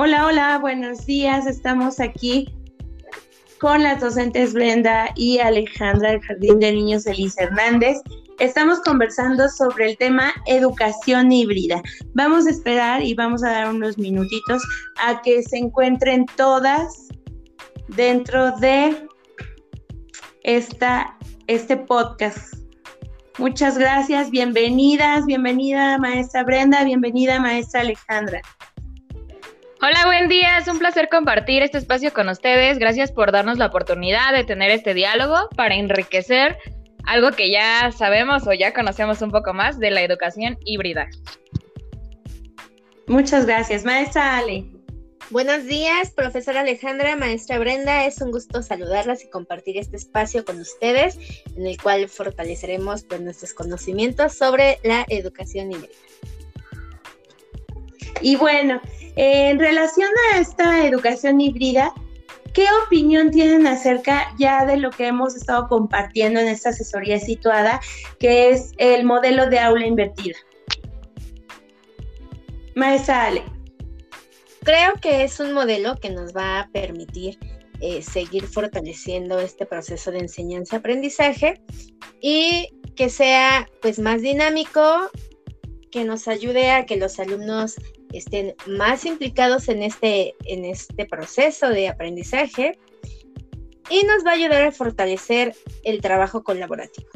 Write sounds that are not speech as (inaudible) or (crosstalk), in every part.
Hola, hola, buenos días. Estamos aquí con las docentes Brenda y Alejandra del Jardín de Niños Elisa Hernández. Estamos conversando sobre el tema educación híbrida. Vamos a esperar y vamos a dar unos minutitos a que se encuentren todas dentro de esta, este podcast. Muchas gracias, bienvenidas, bienvenida maestra Brenda, bienvenida maestra Alejandra. Hola, buen día. Es un placer compartir este espacio con ustedes. Gracias por darnos la oportunidad de tener este diálogo para enriquecer algo que ya sabemos o ya conocemos un poco más de la educación híbrida. Muchas gracias, maestra Ale. Buenos días, profesora Alejandra, maestra Brenda. Es un gusto saludarlas y compartir este espacio con ustedes, en el cual fortaleceremos pues, nuestros conocimientos sobre la educación híbrida. Y bueno, en relación a esta educación híbrida, ¿qué opinión tienen acerca ya de lo que hemos estado compartiendo en esta asesoría situada, que es el modelo de aula invertida? Maestra Ale. Creo que es un modelo que nos va a permitir eh, seguir fortaleciendo este proceso de enseñanza-aprendizaje y que sea pues más dinámico, que nos ayude a que los alumnos estén más implicados en este, en este proceso de aprendizaje y nos va a ayudar a fortalecer el trabajo colaborativo.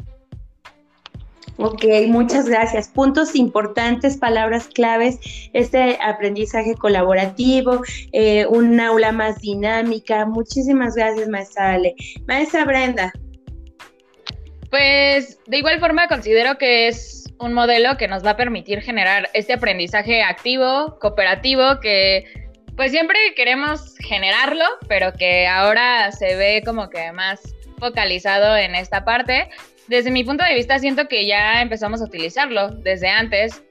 Ok, muchas gracias. Puntos importantes, palabras claves, este aprendizaje colaborativo, eh, un aula más dinámica. Muchísimas gracias, maestra Ale. Maestra Brenda. Pues de igual forma considero que es un modelo que nos va a permitir generar este aprendizaje activo, cooperativo, que pues siempre queremos generarlo, pero que ahora se ve como que más focalizado en esta parte. Desde mi punto de vista siento que ya empezamos a utilizarlo desde antes,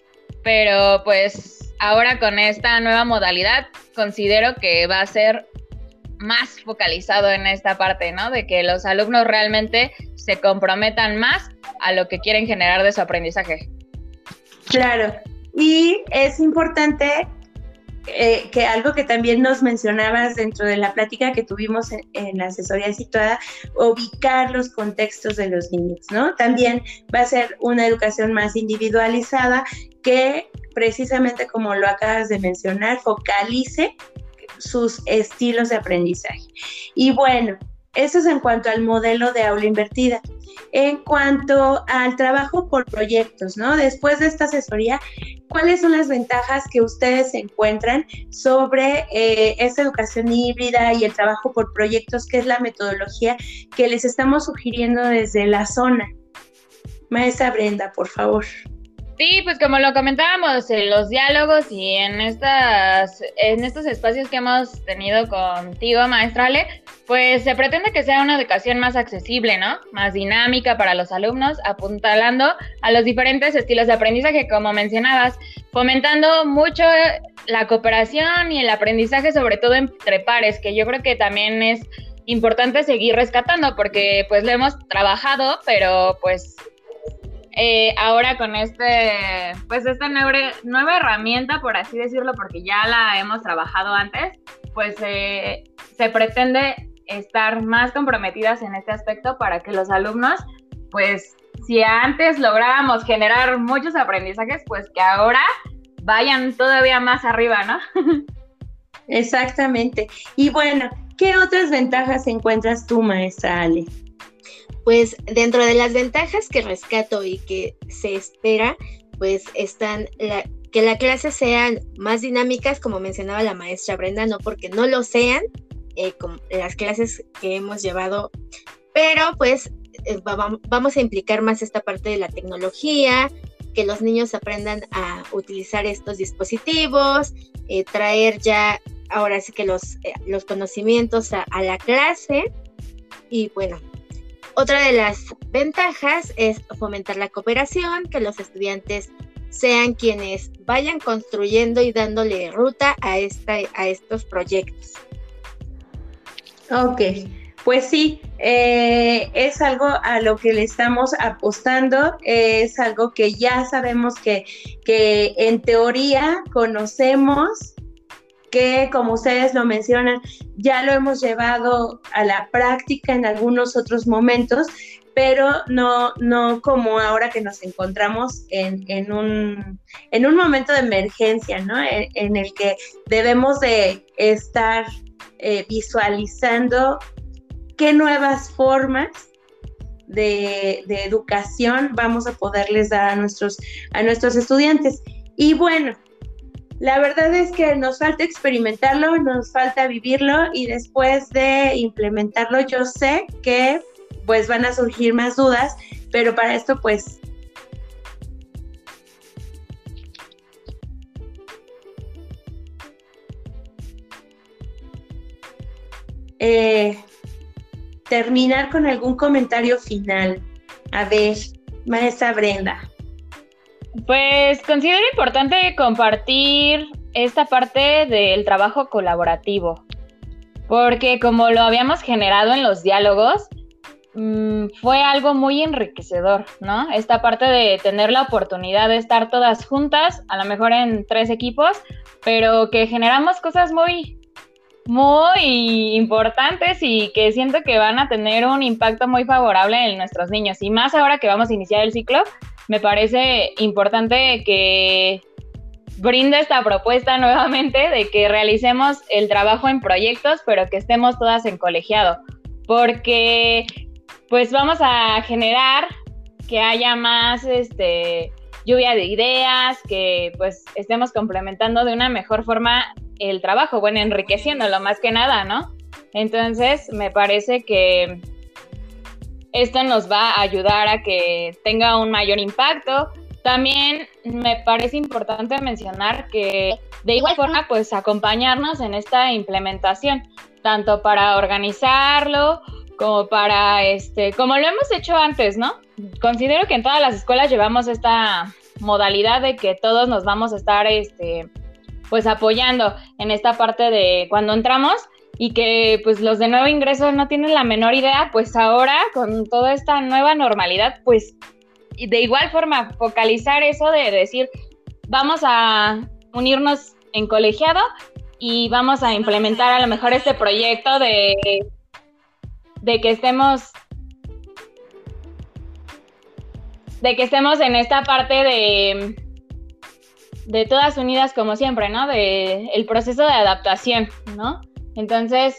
pero pues ahora con esta nueva modalidad considero que va a ser más focalizado en esta parte, ¿no? De que los alumnos realmente se comprometan más a lo que quieren generar de su aprendizaje. Claro, y es importante eh, que algo que también nos mencionabas dentro de la plática que tuvimos en, la asesoría situada, ubicar los contextos de los niños, ¿no? También va a ser una educación más individualizada que precisamente como lo acabas de mencionar, focalice sus estilos de aprendizaje. Y bueno, eso es en cuanto al modelo de aula invertida. En cuanto al trabajo por proyectos, ¿no? Después de esta asesoría, ¿cuáles son las ventajas que ustedes encuentran sobre eh, esta educación híbrida y el trabajo por proyectos, que es la metodología que les estamos sugiriendo desde la zona? Maestra Brenda, por favor. Sí, pues como lo comentábamos en los diálogos y en estas en estos espacios que hemos tenido contigo, maestrale, pues se pretende que sea una educación más accesible, ¿no? Más dinámica para los alumnos, apuntalando a los diferentes estilos de aprendizaje, como mencionabas, fomentando mucho la cooperación y el aprendizaje, sobre todo entre pares, que yo creo que también es importante seguir rescatando, porque pues lo hemos trabajado, pero pues eh, ahora con este, pues esta nueva, herramienta, por así decirlo, porque ya la hemos trabajado antes, pues eh, se pretende estar más comprometidas en este aspecto para que los alumnos, pues si antes lográbamos generar muchos aprendizajes, pues que ahora vayan todavía más arriba, ¿no? Exactamente. Y bueno, ¿qué otras ventajas encuentras tú, maestra Ale? Pues dentro de las ventajas que rescato y que se espera, pues están que la clase sean más dinámicas, como mencionaba la maestra Brenda, no porque no lo sean, eh, las clases que hemos llevado, pero pues eh, vamos a implicar más esta parte de la tecnología, que los niños aprendan a utilizar estos dispositivos, eh, traer ya ahora sí que los, los conocimientos a la clase. Y bueno, otra de las ventajas es fomentar la cooperación, que los estudiantes sean quienes vayan construyendo y dándole ruta a, esta, a estos proyectos. Ok, pues sí, eh, es algo a lo que le estamos apostando, es algo que ya sabemos que, que en teoría conocemos, que como ustedes lo mencionan, ya lo hemos llevado a la práctica en algunos otros momentos, pero no, no como ahora que nos encontramos en, un, en un momento de emergencia, ¿no? En, el que debemos de estar eh, visualizando qué nuevas formas de, de, educación vamos a poderles dar a nuestros, a nuestros estudiantes. Y bueno, la verdad es que nos falta experimentarlo, nos falta vivirlo y después de implementarlo yo sé que pues van a surgir más dudas, pero para esto pues eh, terminar con algún comentario final. A ver, maestra Brenda. Pues considero importante compartir esta parte del trabajo colaborativo, porque como lo habíamos generado en los diálogos, mm, fue algo muy enriquecedor, ¿no? Esta parte de tener la oportunidad de estar todas juntas, a lo mejor en tres equipos, pero que generamos cosas muy, muy importantes y que siento que van a tener un impacto muy favorable en nuestros niños. Y más ahora que vamos a iniciar el ciclo, me parece importante que brinde esta propuesta nuevamente de que realicemos el trabajo en proyectos, pero que estemos todas en colegiado, porque pues vamos a generar que haya más este lluvia de ideas, que pues estemos complementando de una mejor forma el trabajo, bueno, enriqueciéndolo más que nada, ¿no? Entonces, me parece que esto nos va a ayudar a que tenga un mayor impacto. También me parece importante mencionar que de igual forma, pues acompañarnos en esta implementación, tanto para organizarlo como para, este, como lo hemos hecho antes, ¿no? Considero que en todas las escuelas llevamos esta modalidad de que todos nos vamos a estar, este, pues apoyando en esta parte de cuando entramos y que pues los de nuevo ingreso no tienen la menor idea, pues ahora con toda esta nueva normalidad, pues de igual forma focalizar eso de decir, vamos a unirnos en colegiado y vamos a implementar a lo mejor este proyecto de, de que estemos de que estemos en esta parte de de todas unidas como siempre, ¿no? De el proceso de adaptación, ¿no? Entonces,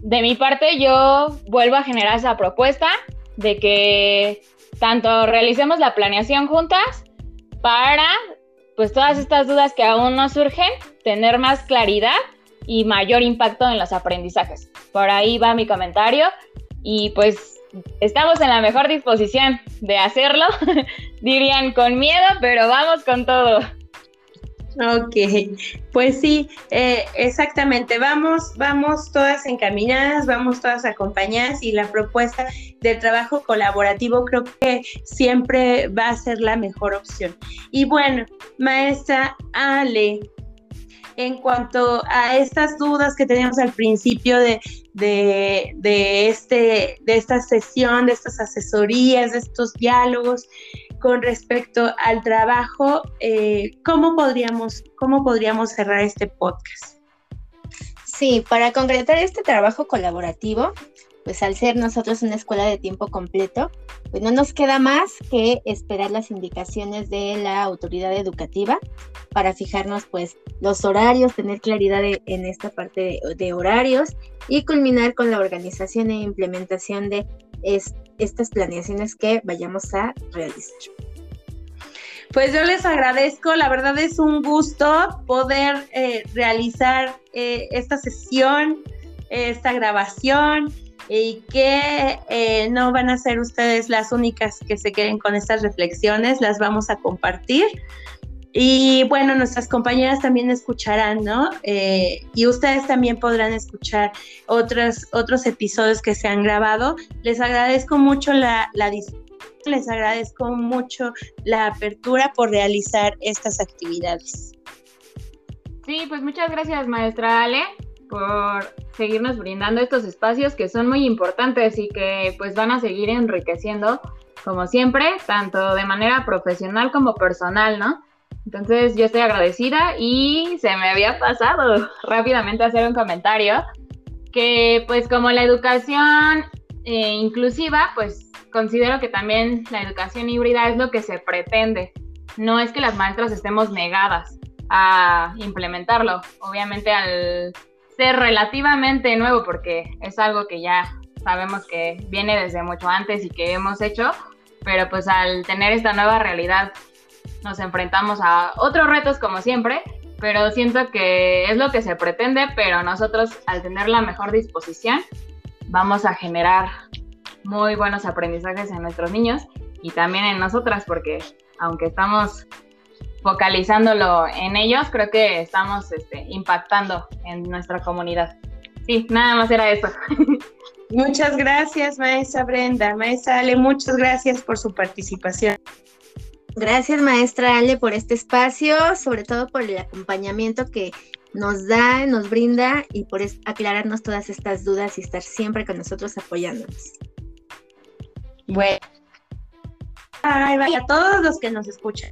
de mi parte, yo vuelvo a generar esa propuesta de que tanto realicemos la planeación juntas para, pues, todas estas dudas que aún no surgen, tener más claridad y mayor impacto en los aprendizajes. Por ahí va mi comentario y pues estamos en la mejor disposición de hacerlo, (laughs) dirían con miedo, pero vamos con todo. Ok, pues sí, eh, exactamente. Vamos, vamos todas encaminadas, vamos todas acompañadas y la propuesta del trabajo colaborativo creo que siempre va a ser la mejor opción. Y bueno, maestra Ale, en cuanto a estas dudas que teníamos al principio de, de, este, de esta sesión, de estas asesorías, de estos diálogos, con respecto al trabajo, eh, ¿cómo, podríamos, ¿cómo podríamos cerrar este podcast? Sí, para concretar este trabajo colaborativo, pues al ser nosotros una escuela de tiempo completo, pues no nos queda más que esperar las indicaciones de la autoridad educativa para fijarnos pues los horarios, tener claridad en esta parte de, horarios y culminar con la organización e implementación de estas planeaciones que vayamos a realizar. Pues yo les agradezco, la verdad es un gusto poder eh, realizar eh, esta sesión, esta grabación y que eh, no van a ser ustedes las únicas que se queden con estas reflexiones, las vamos a compartir. Y bueno, nuestras compañeras también escucharán, ¿no? Eh, y ustedes también podrán escuchar otros, otros episodios que se han grabado. Les agradezco mucho la, la les agradezco mucho la apertura por realizar estas actividades. Sí, pues muchas gracias, maestra Ale, por seguirnos brindando estos espacios que son muy importantes y que pues van a seguir enriqueciendo, como siempre, tanto de manera profesional como personal, ¿no? Entonces yo estoy agradecida y se me había pasado (laughs) rápidamente hacer un comentario que pues como la educación eh, inclusiva, pues considero que también la educación híbrida es lo que se pretende. No es que las maestras estemos negadas a implementarlo. Obviamente al ser relativamente nuevo, porque es algo que ya sabemos que viene desde mucho antes y que hemos hecho, pero pues al tener esta nueva realidad nos enfrentamos a otros retos como siempre, pero siento que es lo que se pretende, pero nosotros al tener la mejor disposición vamos a generar muy buenos aprendizajes en nuestros niños y también en nosotras, porque aunque estamos focalizándolo en ellos, creo que estamos este, impactando en nuestra comunidad. Sí, nada más era eso. Muchas gracias, maestra Brenda. Maestra Ale, muchas gracias por su participación. Gracias, maestra Ale, por este espacio, sobre todo por el acompañamiento que nos da, nos brinda y por aclararnos todas estas dudas y estar siempre con nosotros apoyándonos. Bueno, bye, bye a todos los que nos escuchan.